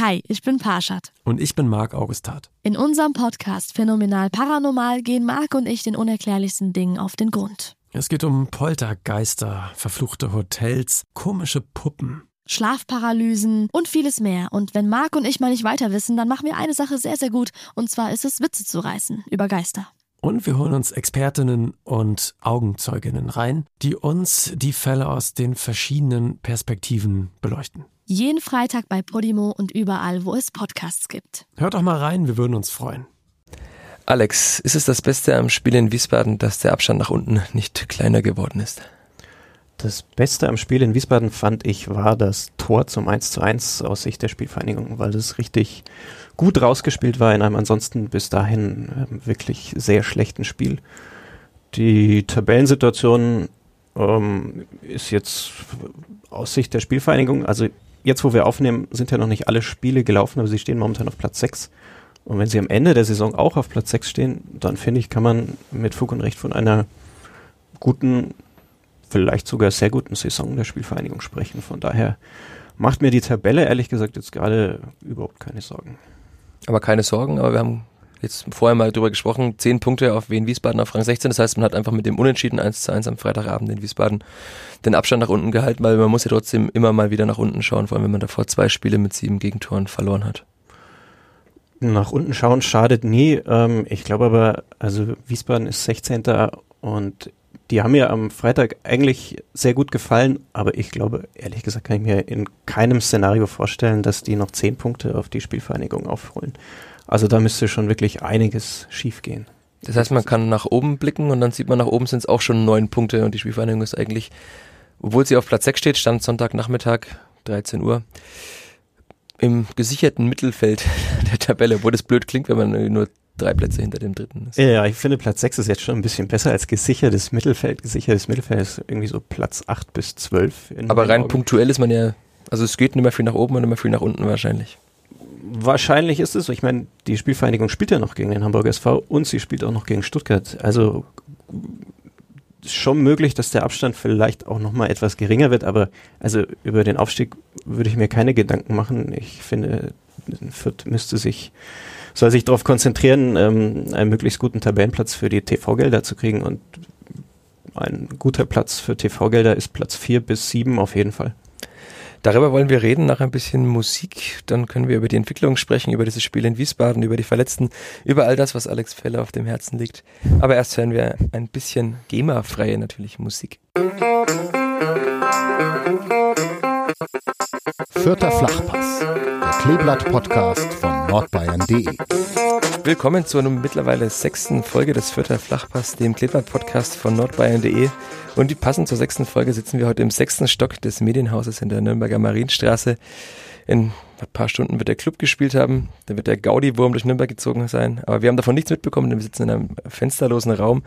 Hi, ich bin Parshad. Und ich bin Marc Augustat. In unserem Podcast Phänomenal Paranormal gehen Marc und ich den unerklärlichsten Dingen auf den Grund. Es geht um Poltergeister, verfluchte Hotels, komische Puppen. Schlafparalysen und vieles mehr. Und wenn Marc und ich mal nicht weiter wissen, dann machen wir eine Sache sehr, sehr gut. Und zwar ist es, Witze zu reißen über Geister. Und wir holen uns Expertinnen und Augenzeuginnen rein, die uns die Fälle aus den verschiedenen Perspektiven beleuchten. Jeden Freitag bei Podimo und überall, wo es Podcasts gibt. Hört doch mal rein, wir würden uns freuen. Alex, ist es das Beste am Spiel in Wiesbaden, dass der Abstand nach unten nicht kleiner geworden ist? Das Beste am Spiel in Wiesbaden fand ich war das Tor zum 1 zu 1 aus Sicht der Spielvereinigung, weil es richtig gut rausgespielt war in einem ansonsten bis dahin äh, wirklich sehr schlechten Spiel. Die Tabellensituation ähm, ist jetzt aus Sicht der Spielvereinigung, also jetzt, wo wir aufnehmen, sind ja noch nicht alle Spiele gelaufen, aber sie stehen momentan auf Platz 6. Und wenn sie am Ende der Saison auch auf Platz 6 stehen, dann finde ich, kann man mit Fug und Recht von einer guten, vielleicht sogar sehr guten Saison der Spielvereinigung sprechen. Von daher macht mir die Tabelle ehrlich gesagt jetzt gerade überhaupt keine Sorgen. Aber keine Sorgen, aber wir haben jetzt vorher mal drüber gesprochen, zehn Punkte auf Wien Wiesbaden auf Rang 16. Das heißt, man hat einfach mit dem Unentschieden 1 zu 1 am Freitagabend in Wiesbaden den Abstand nach unten gehalten, weil man muss ja trotzdem immer mal wieder nach unten schauen, vor allem wenn man davor zwei Spiele mit sieben Gegentoren verloren hat. Nach unten schauen schadet nie. Ähm, ich glaube aber, also Wiesbaden ist 16. und die haben mir am Freitag eigentlich sehr gut gefallen, aber ich glaube, ehrlich gesagt, kann ich mir in keinem Szenario vorstellen, dass die noch zehn Punkte auf die Spielvereinigung aufholen. Also da müsste schon wirklich einiges schiefgehen. Das heißt, man kann nach oben blicken und dann sieht man, nach oben sind es auch schon neun Punkte und die Spielvereinigung ist eigentlich, obwohl sie auf Platz 6 steht, stand Sonntagnachmittag, 13 Uhr, im gesicherten Mittelfeld der Tabelle, wo das blöd klingt, wenn man nur drei Plätze hinter dem dritten ist. Ja, ich finde Platz 6 ist jetzt schon ein bisschen besser als gesichertes Mittelfeld. Gesichertes Mittelfeld ist irgendwie so Platz 8 bis 12. Aber rein Augen. punktuell ist man ja, also es geht nicht mehr viel nach oben und nicht mehr viel nach unten wahrscheinlich. Wahrscheinlich ist es so. Ich meine, die Spielvereinigung spielt ja noch gegen den Hamburger SV und sie spielt auch noch gegen Stuttgart. Also schon möglich, dass der Abstand vielleicht auch noch mal etwas geringer wird, aber also über den Aufstieg würde ich mir keine Gedanken machen. Ich finde, Fürth müsste sich soll sich darauf konzentrieren, ähm, einen möglichst guten Tabellenplatz für die TV-Gelder zu kriegen und ein guter Platz für TV-Gelder ist Platz 4 bis 7 auf jeden Fall. Darüber wollen wir reden, nach ein bisschen Musik. Dann können wir über die Entwicklung sprechen, über dieses Spiel in Wiesbaden, über die Verletzten, über all das, was Alex Feller auf dem Herzen liegt. Aber erst hören wir ein bisschen GEMA-freie natürlich Musik. Vierter Flachpass, der Kleeblatt-Podcast von nordbayern.de. Willkommen zu einer mittlerweile sechsten Folge des Vierter Flachpass, dem Kleeblatt-Podcast von nordbayern.de. Und passend zur sechsten Folge sitzen wir heute im sechsten Stock des Medienhauses in der Nürnberger Marienstraße. In ein paar Stunden wird der Club gespielt haben. Da wird der Gaudi-Wurm durch Nürnberg gezogen sein. Aber wir haben davon nichts mitbekommen, denn wir sitzen in einem fensterlosen Raum.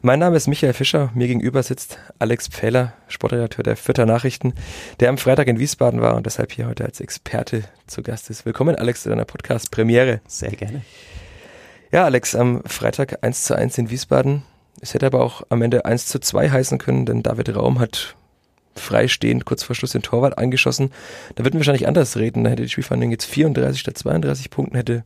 Mein Name ist Michael Fischer. Mir gegenüber sitzt Alex Pfähler, Sportredakteur der Vierter Nachrichten, der am Freitag in Wiesbaden war und deshalb hier heute als Experte zu Gast ist. Willkommen, Alex, zu deiner Podcast-Premiere. Sehr gerne. Ja, Alex, am Freitag 1 zu 1 in Wiesbaden. Es hätte aber auch am Ende 1 zu 2 heißen können, denn David Raum hat freistehend kurz vor Schluss den Torwart angeschossen. Da würden wir wahrscheinlich anders reden. Da hätte die Spielverhandlung jetzt 34 statt 32 Punkten, hätte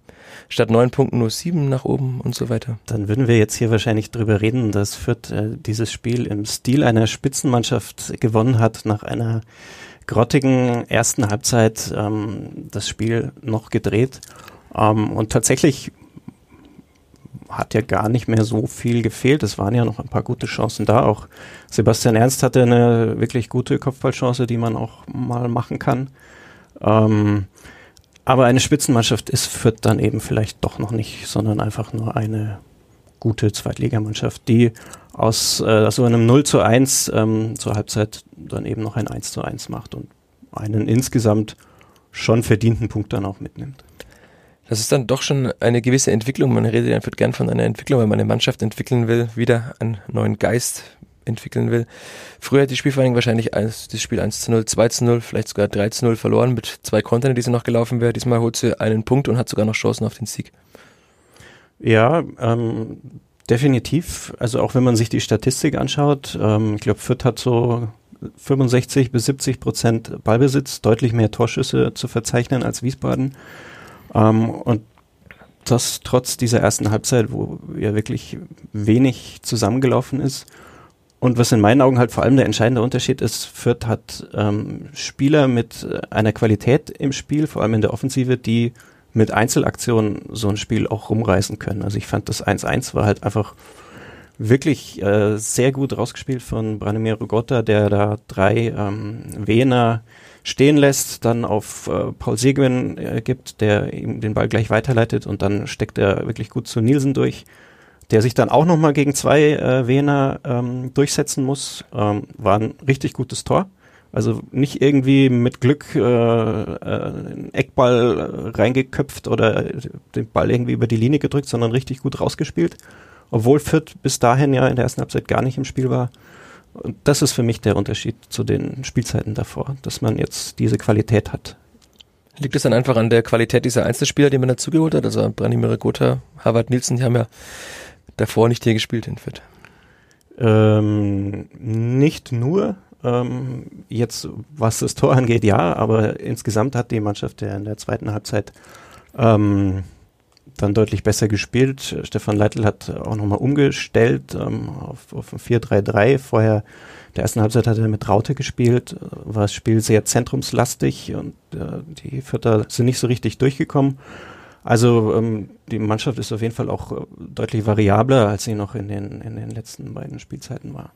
statt 9 Punkten nur 7 nach oben und so weiter. Dann würden wir jetzt hier wahrscheinlich drüber reden, dass Fürth äh, dieses Spiel im Stil einer Spitzenmannschaft gewonnen hat, nach einer grottigen ersten Halbzeit ähm, das Spiel noch gedreht. Ähm, und tatsächlich hat ja gar nicht mehr so viel gefehlt. Es waren ja noch ein paar gute Chancen da. Auch Sebastian Ernst hatte eine wirklich gute Kopfballchance, die man auch mal machen kann. Ähm, aber eine Spitzenmannschaft ist Fürth dann eben vielleicht doch noch nicht, sondern einfach nur eine gute Zweitligamannschaft, die aus äh, so einem 0 zu 1 ähm, zur Halbzeit dann eben noch ein 1 zu 1 macht und einen insgesamt schon verdienten Punkt dann auch mitnimmt. Das ist dann doch schon eine gewisse Entwicklung. Man redet einfach gern von einer Entwicklung, wenn man eine Mannschaft entwickeln will, wieder einen neuen Geist entwickeln will. Früher hat die Spielvereinigung wahrscheinlich das Spiel 1 zu 0, 2 zu 0, vielleicht sogar 3 zu 0 verloren mit zwei Kontern, die sie noch gelaufen wäre. Diesmal holt sie einen Punkt und hat sogar noch Chancen auf den Sieg. Ja, ähm, definitiv. Also auch wenn man sich die Statistik anschaut, ähm, ich glaube, Fürth hat so 65 bis 70 Prozent Ballbesitz, deutlich mehr Torschüsse zu verzeichnen als Wiesbaden. Ähm, und das trotz dieser ersten Halbzeit, wo ja wirklich wenig zusammengelaufen ist. Und was in meinen Augen halt vor allem der entscheidende Unterschied ist, Fürth hat ähm, Spieler mit einer Qualität im Spiel, vor allem in der Offensive, die mit Einzelaktionen so ein Spiel auch rumreißen können. Also ich fand das 1-1 war halt einfach wirklich äh, sehr gut rausgespielt von Branimir Gotta, der da drei ähm, Wiener stehen lässt, dann auf äh, Paul Seguin äh, gibt, der ihm den Ball gleich weiterleitet und dann steckt er wirklich gut zu Nielsen durch, der sich dann auch nochmal gegen zwei äh, Wiener ähm, durchsetzen muss. Ähm, war ein richtig gutes Tor. Also nicht irgendwie mit Glück äh, äh, einen Eckball reingeköpft oder den Ball irgendwie über die Linie gedrückt, sondern richtig gut rausgespielt. Obwohl Fürth bis dahin ja in der ersten Halbzeit gar nicht im Spiel war. Und das ist für mich der Unterschied zu den Spielzeiten davor, dass man jetzt diese Qualität hat. Liegt es dann einfach an der Qualität dieser Einzelspieler, die man dazugeholt hat? Also Branimir Gotha, Harvard Nielsen, die haben ja davor nicht hier gespielt in Fürth. Ähm, nicht nur, ähm, jetzt, was das Tor angeht, ja, aber insgesamt hat die Mannschaft ja in der zweiten Halbzeit ähm, dann deutlich besser gespielt. Stefan Leitl hat auch nochmal umgestellt ähm, auf, auf ein 4-3-3. Vorher, der ersten Halbzeit hat er mit Raute gespielt, war das Spiel sehr zentrumslastig und äh, die Vierter sind nicht so richtig durchgekommen. Also ähm, die Mannschaft ist auf jeden Fall auch äh, deutlich variabler, als sie noch in den, in den letzten beiden Spielzeiten war.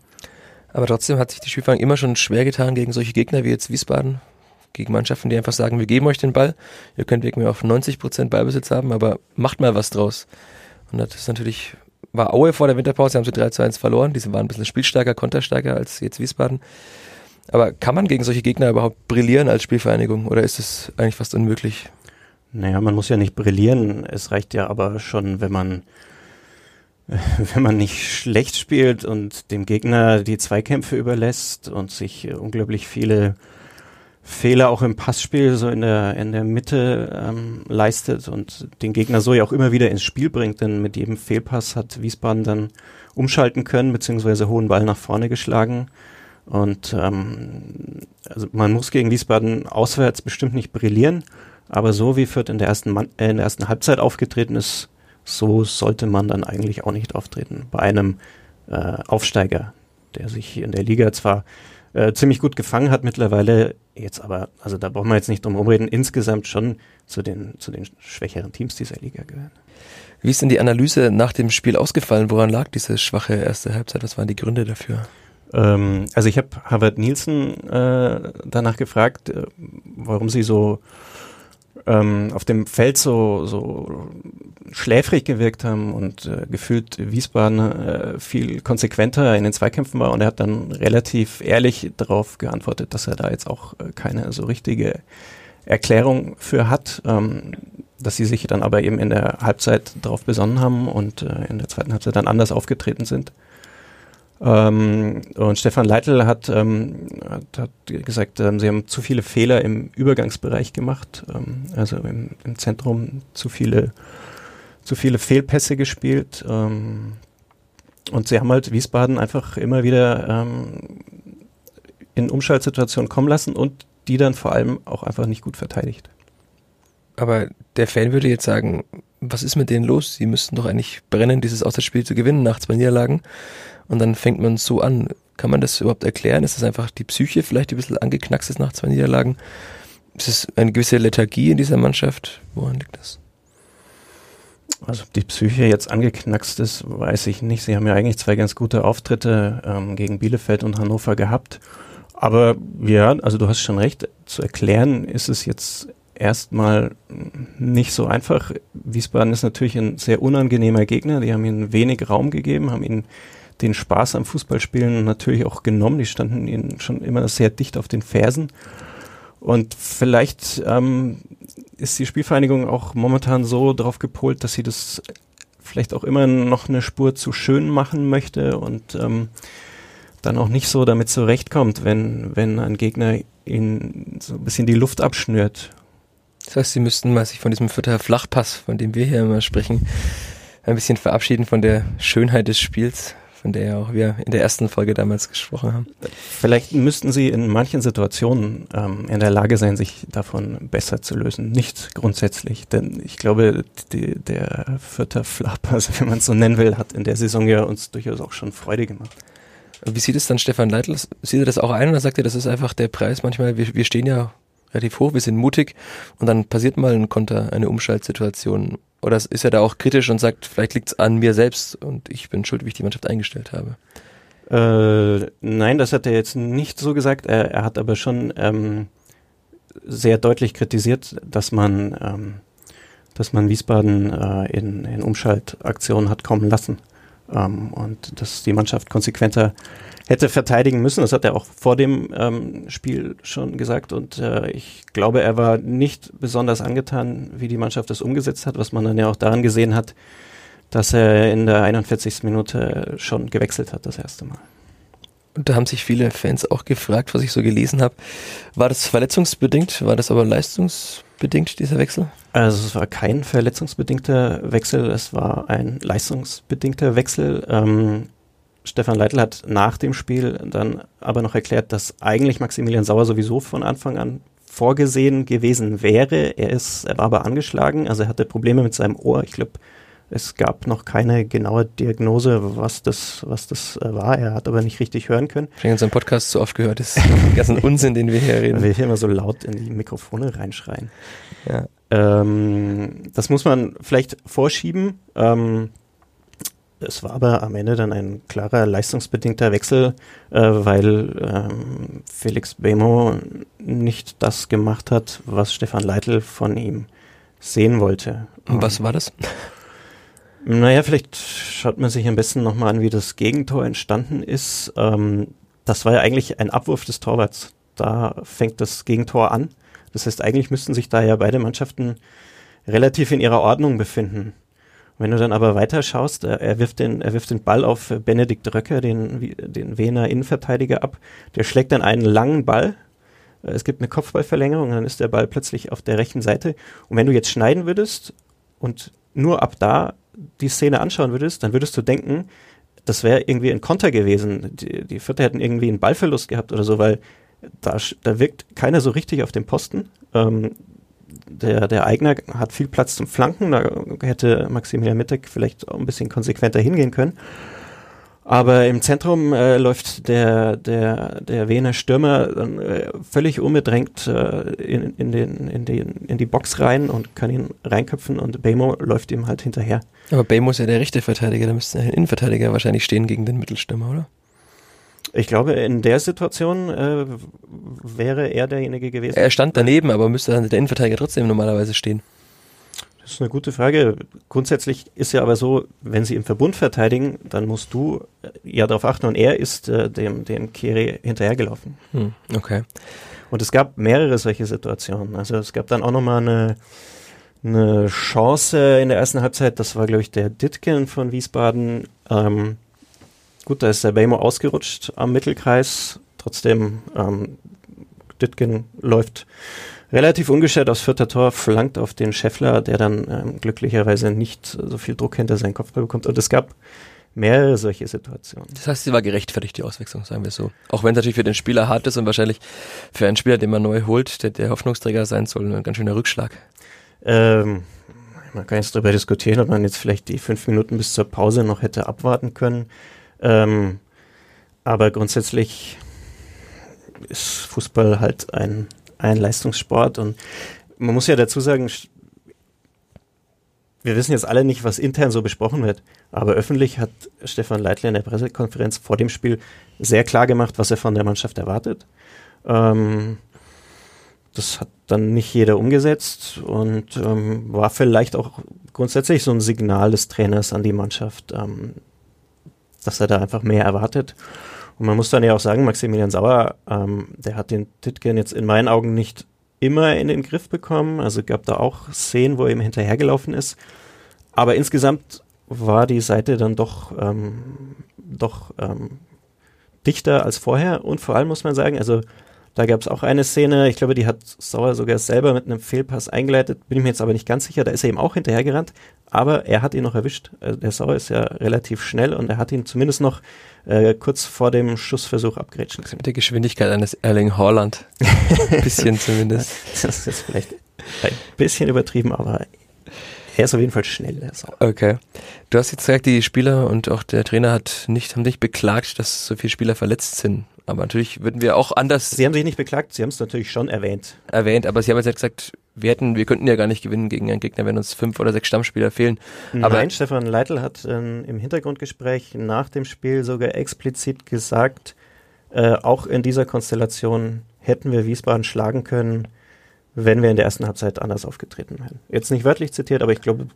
Aber trotzdem hat sich die Spielfang immer schon schwer getan gegen solche Gegner wie jetzt Wiesbaden, gegen Mannschaften, die einfach sagen, wir geben euch den Ball, ihr könnt mir auf 90 Prozent Ballbesitz haben, aber macht mal was draus. Und das ist natürlich, war Aue vor der Winterpause, haben sie 3 zu 1 verloren, diese waren ein bisschen spielstärker, konterstärker als jetzt Wiesbaden. Aber kann man gegen solche Gegner überhaupt brillieren als Spielvereinigung oder ist es eigentlich fast unmöglich? Naja, man muss ja nicht brillieren, es reicht ja aber schon, wenn man wenn man nicht schlecht spielt und dem Gegner die Zweikämpfe überlässt und sich unglaublich viele Fehler auch im Passspiel so in der in der Mitte ähm, leistet und den Gegner so ja auch immer wieder ins Spiel bringt, denn mit jedem Fehlpass hat Wiesbaden dann umschalten können beziehungsweise hohen Ball nach vorne geschlagen und ähm, also man muss gegen Wiesbaden auswärts bestimmt nicht brillieren, aber so wie Fürth in der ersten Man äh, in der ersten Halbzeit aufgetreten ist, so sollte man dann eigentlich auch nicht auftreten. Bei einem äh, Aufsteiger, der sich in der Liga zwar äh, ziemlich gut gefangen hat mittlerweile, jetzt aber, also da brauchen wir jetzt nicht drum rumreden, insgesamt schon zu den, zu den schwächeren Teams dieser Liga gehören. Wie ist denn die Analyse nach dem Spiel ausgefallen? Woran lag diese schwache erste Halbzeit? Was waren die Gründe dafür? Ähm, also ich habe Harvard Nielsen äh, danach gefragt, äh, warum sie so ähm, auf dem Feld so, so schläfrig gewirkt haben und äh, gefühlt Wiesbaden äh, viel konsequenter in den Zweikämpfen war und er hat dann relativ ehrlich darauf geantwortet, dass er da jetzt auch äh, keine so richtige Erklärung für hat, ähm, dass sie sich dann aber eben in der Halbzeit darauf besonnen haben und äh, in der zweiten Halbzeit dann anders aufgetreten sind. Ähm, und Stefan Leitl hat, ähm, hat, hat gesagt, ähm, sie haben zu viele Fehler im Übergangsbereich gemacht, ähm, also im, im, Zentrum zu viele, zu viele Fehlpässe gespielt. Ähm, und sie haben halt Wiesbaden einfach immer wieder ähm, in Umschaltsituationen kommen lassen und die dann vor allem auch einfach nicht gut verteidigt. Aber der Fan würde jetzt sagen, was ist mit denen los? Sie müssten doch eigentlich brennen, dieses Auswärtsspiel zu gewinnen nach zwei Niederlagen. Und dann fängt man so an. Kann man das überhaupt erklären? Ist es einfach die Psyche vielleicht, die ein bisschen angeknackst ist nach zwei Niederlagen? Ist es eine gewisse Lethargie in dieser Mannschaft? Woran liegt das? Also ob die Psyche jetzt angeknackst ist, weiß ich nicht. Sie haben ja eigentlich zwei ganz gute Auftritte ähm, gegen Bielefeld und Hannover gehabt. Aber ja, also du hast schon recht, zu erklären ist es jetzt erstmal nicht so einfach. Wiesbaden ist natürlich ein sehr unangenehmer Gegner. Die haben ihnen wenig Raum gegeben, haben ihnen den Spaß am Fußballspielen natürlich auch genommen. Die standen ihnen schon immer sehr dicht auf den Fersen. Und vielleicht ähm, ist die Spielvereinigung auch momentan so darauf gepolt, dass sie das vielleicht auch immer noch eine Spur zu schön machen möchte und ähm, dann auch nicht so damit zurechtkommt, wenn, wenn ein Gegner ihnen so ein bisschen die Luft abschnürt. Das heißt, sie müssten mal sich von diesem Vierter Flachpass, von dem wir hier immer sprechen, ein bisschen verabschieden von der Schönheit des Spiels, von der ja auch wir in der ersten Folge damals gesprochen haben. Vielleicht müssten sie in manchen Situationen ähm, in der Lage sein, sich davon besser zu lösen. Nicht grundsätzlich, denn ich glaube, die, der Vierter Flapper, also wenn man es so nennen will, hat in der Saison ja uns durchaus auch schon Freude gemacht. Wie sieht es dann Stefan Leitl? Sieht er das auch ein oder sagt er, das ist einfach der Preis manchmal? Wir, wir stehen ja relativ hoch, wir sind mutig und dann passiert mal ein Konter, eine Umschaltsituation. Oder ist er da auch kritisch und sagt, vielleicht liegt es an mir selbst und ich bin schuld, wie ich die Mannschaft eingestellt habe? Äh, nein, das hat er jetzt nicht so gesagt. Er, er hat aber schon ähm, sehr deutlich kritisiert, dass man, ähm, dass man Wiesbaden äh, in, in Umschaltaktionen hat kommen lassen ähm, und dass die Mannschaft konsequenter hätte verteidigen müssen. Das hat er auch vor dem ähm, Spiel schon gesagt. Und äh, ich glaube, er war nicht besonders angetan, wie die Mannschaft das umgesetzt hat, was man dann ja auch daran gesehen hat, dass er in der 41. Minute schon gewechselt hat, das erste Mal. Und da haben sich viele Fans auch gefragt, was ich so gelesen habe. War das verletzungsbedingt? War das aber leistungsbedingt, dieser Wechsel? Also es war kein verletzungsbedingter Wechsel, es war ein leistungsbedingter Wechsel. Ähm, Stefan Leitl hat nach dem Spiel dann aber noch erklärt, dass eigentlich Maximilian Sauer sowieso von Anfang an vorgesehen gewesen wäre. Er ist, er war aber angeschlagen, also er hatte Probleme mit seinem Ohr. Ich glaube, es gab noch keine genaue Diagnose, was das, was das äh, war. Er hat aber nicht richtig hören können. Ich habe unseren Podcast zu oft gehört, das ist ganzen Unsinn, den wir hier reden. Weil wir hier immer so laut in die Mikrofone reinschreien. Ja. Ähm, das muss man vielleicht vorschieben. Ähm, es war aber am Ende dann ein klarer leistungsbedingter Wechsel, äh, weil ähm, Felix Bemo nicht das gemacht hat, was Stefan Leitl von ihm sehen wollte. Und was war das? Naja, vielleicht schaut man sich am besten nochmal an, wie das Gegentor entstanden ist. Ähm, das war ja eigentlich ein Abwurf des Torwarts. Da fängt das Gegentor an. Das heißt, eigentlich müssten sich da ja beide Mannschaften relativ in ihrer Ordnung befinden. Wenn du dann aber weiter schaust, er, er, wirft den, er wirft den Ball auf Benedikt Röcker, den, den Wiener Innenverteidiger, ab. Der schlägt dann einen langen Ball. Es gibt eine Kopfballverlängerung, dann ist der Ball plötzlich auf der rechten Seite. Und wenn du jetzt schneiden würdest und nur ab da die Szene anschauen würdest, dann würdest du denken, das wäre irgendwie ein Konter gewesen. Die, die Vierter hätten irgendwie einen Ballverlust gehabt oder so, weil da, da wirkt keiner so richtig auf dem Posten. Ähm, der, der Eigner hat viel Platz zum Flanken, da hätte Maximilian Mittek vielleicht auch ein bisschen konsequenter hingehen können. Aber im Zentrum äh, läuft der, der, der Wiener Stürmer äh, völlig unbedrängt äh, in, in, den, in, den, in die Box rein und kann ihn reinköpfen und Bemo läuft ihm halt hinterher. Aber Bemo ist ja der rechte Verteidiger, da müsste ein Innenverteidiger wahrscheinlich stehen gegen den Mittelstürmer, oder? Ich glaube, in der Situation äh, wäre er derjenige gewesen. Er stand daneben, aber müsste dann der Innenverteidiger trotzdem normalerweise stehen. Das ist eine gute Frage. Grundsätzlich ist ja aber so, wenn sie im Verbund verteidigen, dann musst du äh, ja darauf achten und er ist äh, dem, dem Kiri hinterhergelaufen. Hm, okay. Und es gab mehrere solche Situationen. Also es gab dann auch nochmal eine, eine Chance in der ersten Halbzeit, das war glaube ich der Ditken von Wiesbaden, ähm, Gut, da ist der Bamo ausgerutscht am Mittelkreis. Trotzdem, ähm, Ditgen läuft relativ ungeschert aufs vierte Tor, flankt auf den Scheffler, der dann ähm, glücklicherweise nicht so viel Druck hinter seinen Kopfball bekommt. Und es gab mehrere solche Situationen. Das heißt, sie war gerechtfertigt, die Auswechslung, sagen wir so. Auch wenn es natürlich für den Spieler hart ist und wahrscheinlich für einen Spieler, den man neu holt, der, der Hoffnungsträger sein soll, ein ganz schöner Rückschlag. Ähm, man kann jetzt darüber diskutieren, ob man jetzt vielleicht die fünf Minuten bis zur Pause noch hätte abwarten können. Ähm, aber grundsätzlich ist Fußball halt ein, ein Leistungssport und man muss ja dazu sagen, wir wissen jetzt alle nicht, was intern so besprochen wird, aber öffentlich hat Stefan Leitler in der Pressekonferenz vor dem Spiel sehr klar gemacht, was er von der Mannschaft erwartet. Ähm, das hat dann nicht jeder umgesetzt und ähm, war vielleicht auch grundsätzlich so ein Signal des Trainers an die Mannschaft, ähm, dass er da einfach mehr erwartet. Und man muss dann ja auch sagen, Maximilian Sauer, ähm, der hat den Titgen jetzt in meinen Augen nicht immer in den Griff bekommen. Also gab da auch Szenen, wo er ihm hinterhergelaufen ist. Aber insgesamt war die Seite dann doch, ähm, doch ähm, dichter als vorher. Und vor allem muss man sagen, also Da gab es auch eine Szene, ich glaube, die hat Sauer sogar selber mit einem Fehlpass eingeleitet, bin ich mir jetzt aber nicht ganz sicher, da ist er ihm auch hinterhergerannt, aber er hat ihn noch erwischt. Also der Sauer ist ja relativ schnell und er hat ihn zumindest noch äh, kurz vor dem Schussversuch abgrätschen können. Mit der Geschwindigkeit eines Erling Haaland. Ein bisschen zumindest. Das ist vielleicht ein bisschen übertrieben, aber er ist auf jeden Fall schnell, der Sauer. Okay. Du hast jetzt gesagt, die Spieler und auch der Trainer hat nicht, haben nicht beklagt, dass so viele Spieler verletzt sind. Aber natürlich würden wir auch anders Sie haben sich nicht beklagt, Sie haben es natürlich schon erwähnt. erwähnt, aber sie haben jetzt halt gesagt, wir hätten, wir könnten ja gar nicht gewinnen gegen einen Gegner, wenn uns fünf oder sechs Stammspieler fehlen. Aber Nein, Stefan Leitl hat ähm, im Hintergrundgespräch nach dem Spiel sogar explizit gesagt, äh, auch in dieser Konstellation hätten wir Wiesbaden schlagen können, wenn wir in der ersten Halbzeit anders aufgetreten wären. Jetzt nicht wörtlich zitiert, aber ich glaube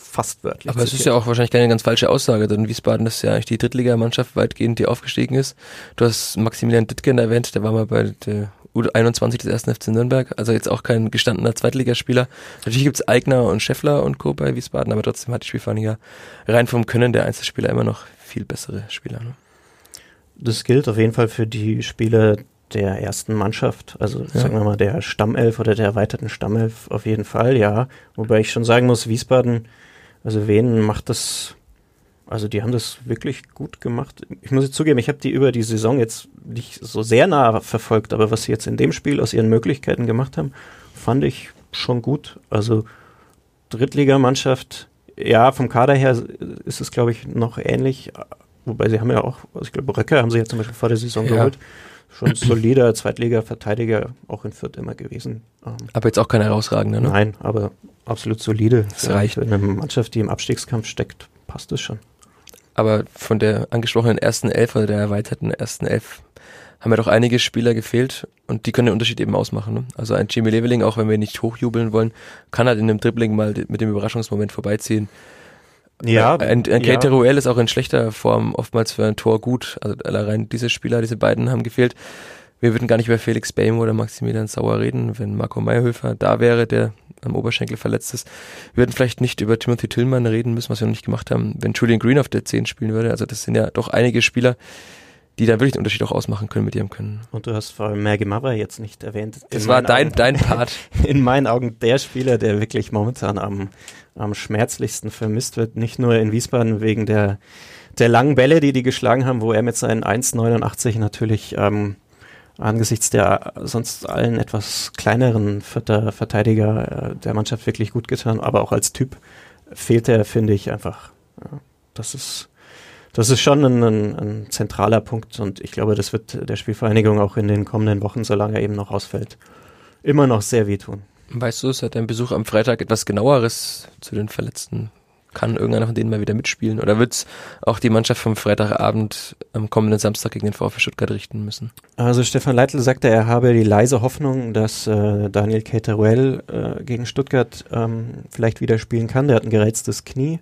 fast wörtlich Aber es ist ja auch wahrscheinlich keine ganz falsche Aussage, denn Wiesbaden ist ja eigentlich die Drittligamannschaft weitgehend, die aufgestiegen ist. Du hast Maximilian Dittgen erwähnt, der war mal bei der U21 des ersten FC Nürnberg, also jetzt auch kein gestandener Zweitligaspieler. Natürlich gibt's Eigner und Scheffler und Co. bei Wiesbaden, aber trotzdem hat die Spielvereinigung rein vom Können der Einzelspieler immer noch viel bessere Spieler. Ne? Das gilt auf jeden Fall für die Spieler der ersten Mannschaft, also Ja. sagen wir mal der Stammelf oder der erweiterten Stammelf auf jeden Fall, ja. Wobei ich schon sagen muss, Wiesbaden, also wen macht das, also die haben das wirklich gut gemacht. Ich muss jetzt zugeben, ich habe die über die Saison jetzt nicht so sehr nah verfolgt, aber was sie jetzt in dem Spiel aus ihren Möglichkeiten gemacht haben, fand ich schon gut. Also Drittligamannschaft, ja, vom Kader her ist es, glaube ich, noch ähnlich. Wobei sie haben ja auch, also ich glaube, Röcke haben sie ja zum Beispiel vor der Saison Ja. geholt. Schon solider Zweitliga-Verteidiger, auch in Fürth immer gewesen. Ähm, Aber jetzt auch kein herausragender, ne? Nein, aber absolut solide. Das reicht. Für eine Mannschaft, die im Abstiegskampf steckt, passt es schon. Aber von der angesprochenen ersten Elf oder der erweiterten ersten Elf haben ja doch einige Spieler gefehlt und die können den Unterschied eben ausmachen. Ne? Also ein Jimmy Leveling, auch wenn wir nicht hochjubeln wollen, kann halt in einem Dribbling mal mit dem Überraschungsmoment vorbeiziehen. Ja, ein, ein ja. Ruel ist auch in schlechter Form oftmals für ein Tor gut. Also allein diese Spieler, diese beiden haben gefehlt. Wir würden gar nicht über Felix Behm oder Maximilian Sauer reden, wenn Marco Meyerhöfer da wäre, der am Oberschenkel verletzt ist. Wir würden vielleicht nicht über Timothy Tillmann reden müssen, was wir noch nicht gemacht haben, wenn Julian Green auf der 10 spielen würde. Also das sind ja doch einige Spieler, die da wirklich den Unterschied auch ausmachen können mit ihrem Können. Und du hast vor allem Merge Mavra jetzt nicht erwähnt. Das war dein, Augen- dein Part. in meinen Augen der Spieler, der wirklich momentan am, am schmerzlichsten vermisst wird. Nicht nur in Wiesbaden wegen der, der langen Bälle, die die geschlagen haben, wo er mit seinen 1,89 natürlich ähm, angesichts der sonst allen etwas kleineren Vierter Verteidiger äh, der Mannschaft wirklich gut getan, aber auch als Typ fehlt er, finde ich, einfach. Ja, das ist das ist schon ein, ein, ein zentraler Punkt und ich glaube, das wird der Spielvereinigung auch in den kommenden Wochen, solange er eben noch ausfällt, immer noch sehr wehtun. Weißt du, seit deinem Besuch am Freitag etwas genaueres zu den Verletzten? Kann irgendeiner von denen mal wieder mitspielen? Oder wird's auch die Mannschaft vom Freitagabend am kommenden Samstag gegen den VfB Stuttgart richten müssen? Also Stefan Leitl sagte, er habe die leise Hoffnung, dass äh, Daniel Cateruel äh, gegen Stuttgart ähm, vielleicht wieder spielen kann. Der hat ein gereiztes Knie.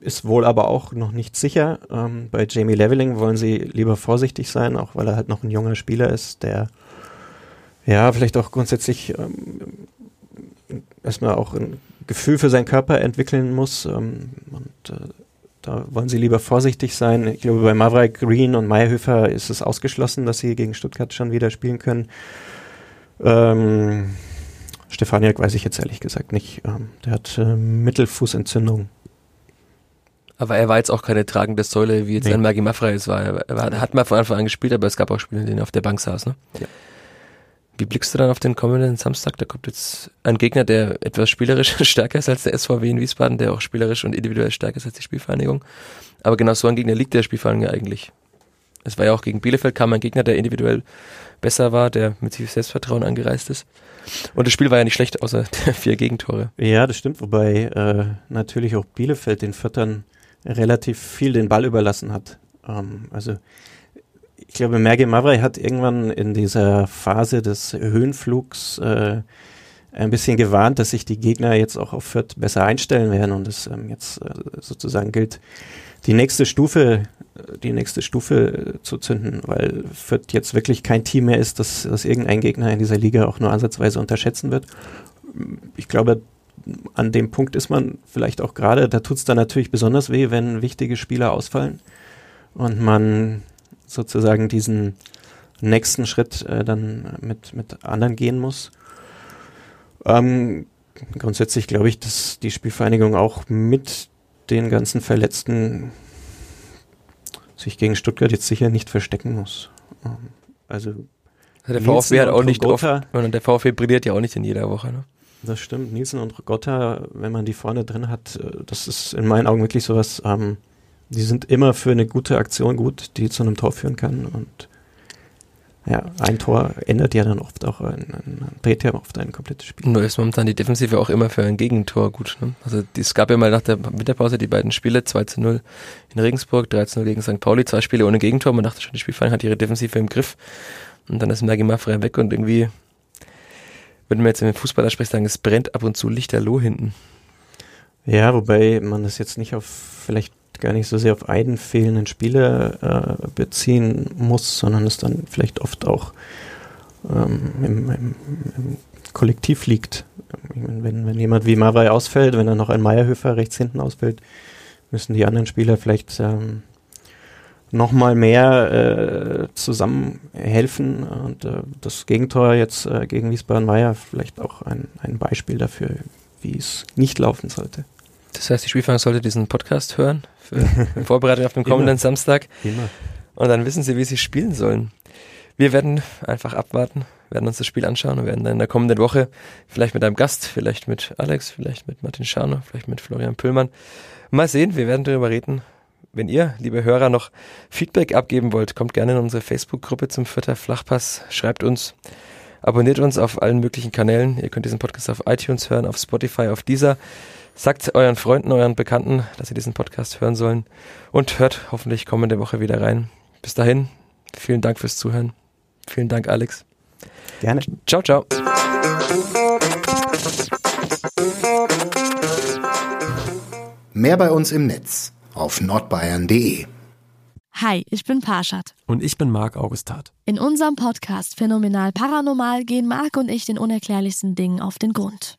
Ist wohl aber auch noch nicht sicher. Ähm, bei Jamie Leveling wollen sie lieber vorsichtig sein, auch weil er halt noch ein junger Spieler ist, der ja vielleicht auch grundsätzlich ähm, erstmal auch ein Gefühl für seinen Körper entwickeln muss. Ähm, und äh, da wollen sie lieber vorsichtig sein. Ich glaube, bei Maverick Green und Meyerhöfer ist es ausgeschlossen, dass sie gegen Stuttgart schon wieder spielen können. Ähm, Stefaniak weiß ich jetzt ehrlich gesagt nicht. Ähm, der hat äh, Mittelfußentzündung. Aber er war jetzt auch keine tragende Säule, wie jetzt Nee. ein Maggi Maffrey es war. Er war- hat mal von Anfang an gespielt, aber es gab auch Spiele, in denen er auf der Bank saß. Ne? Ja. Wie blickst du dann auf den kommenden Samstag? Da kommt jetzt ein Gegner, der etwas spielerisch stärker ist als der SVW in Wiesbaden, der auch spielerisch und individuell stärker ist als die Spielvereinigung. Aber genau so ein Gegner liegt der Spielvereinigung eigentlich. Es war ja auch gegen Bielefeld kam ein Gegner, der individuell besser war, der mit viel Selbstvertrauen angereist ist. Und das Spiel war ja nicht schlecht, außer der vier Gegentore. Ja, das stimmt, wobei äh, natürlich auch Bielefeld den Viertern relativ viel den Ball überlassen hat. Ähm, also ich glaube, Merge Mavrai hat irgendwann in dieser Phase des Höhenflugs äh, ein bisschen gewarnt, dass sich die Gegner jetzt auch auf Fürth besser einstellen werden und es ähm, jetzt äh, sozusagen gilt, die nächste Stufe, die nächste Stufe äh, zu zünden, weil Fürth jetzt wirklich kein Team mehr ist, das, das irgendein Gegner in dieser Liga auch nur ansatzweise unterschätzen wird. Ich glaube, an dem Punkt ist man vielleicht auch gerade, da tut es dann natürlich besonders weh, wenn wichtige Spieler ausfallen und man sozusagen diesen nächsten Schritt äh, dann mit, mit anderen gehen muss. Ähm, grundsätzlich glaube ich, dass die Spielvereinigung auch mit den ganzen Verletzten sich gegen Stuttgart jetzt sicher nicht verstecken muss. Ähm, also der VfB hat auch nicht Rogota, oft, und der VfB brilliert ja auch nicht in jeder Woche. Ne? Das stimmt. Nielsen und Rogotta, wenn man die vorne drin hat, äh, das ist in meinen Augen wirklich sowas, ähm, die sind immer für eine gute Aktion gut, die zu einem Tor führen kann und ja, ein Tor ändert ja dann oft auch ein, ein dreht ja oft ein komplettes Spiel. Nur ist momentan die Defensive auch immer für ein Gegentor gut. Ne? Also es gab ja mal nach der Winterpause die beiden Spiele, 2 zu 0 in Regensburg, 3 zu 0 gegen St. Pauli, zwei Spiele ohne Gegentor. Man dachte schon, die Spielverein hat ihre Defensive im Griff. Und dann ist Maggie Maffrey weg und irgendwie, wenn man jetzt in den Fußballer spricht, sagen, es brennt ab und zu lichterloh hinten. Ja, wobei man das jetzt nicht auf vielleicht gar nicht so sehr auf einen fehlenden Spieler äh, beziehen muss, sondern es dann vielleicht oft auch ähm, im, im, im, Kollektiv liegt. Wenn, wenn jemand wie Mawai ausfällt, wenn dann noch ein Meierhöfer rechts hinten ausfällt, müssen die anderen Spieler vielleicht ähm, nochmal mehr äh, zusammen helfen. Und äh, das Gegentor jetzt äh, gegen Wiesbaden-Meier vielleicht auch ein, ein Beispiel dafür, wie es nicht laufen sollte. Das heißt, die Spielfang sollte diesen Podcast hören, für Vorbereitung auf den kommenden Samstag. Immer. Und dann wissen sie, wie sie spielen sollen. Wir werden einfach abwarten, werden uns das Spiel anschauen und werden dann in der kommenden Woche vielleicht mit einem Gast, vielleicht mit Alex, vielleicht mit Martin Scharner, vielleicht mit Florian Püllmann. Mal sehen, wir werden darüber reden. Wenn ihr, liebe Hörer, noch Feedback abgeben wollt, kommt gerne in unsere Facebook-Gruppe zum Vierter Flachpass, schreibt uns, abonniert uns auf allen möglichen Kanälen. Ihr könnt diesen Podcast auf iTunes hören, auf Spotify, auf dieser. Sagt euren Freunden, euren Bekannten, dass sie diesen Podcast hören sollen und hört hoffentlich kommende Woche wieder rein. Bis dahin, vielen Dank fürs Zuhören. Vielen Dank, Alex. Gerne. Ciao, ciao. Mehr bei uns im Netz auf nordbayern.de. Hi, ich bin Parshad. Und ich bin Marc Augustat. In unserem Podcast Phänomenal Paranormal gehen Marc und ich den unerklärlichsten Dingen auf den Grund.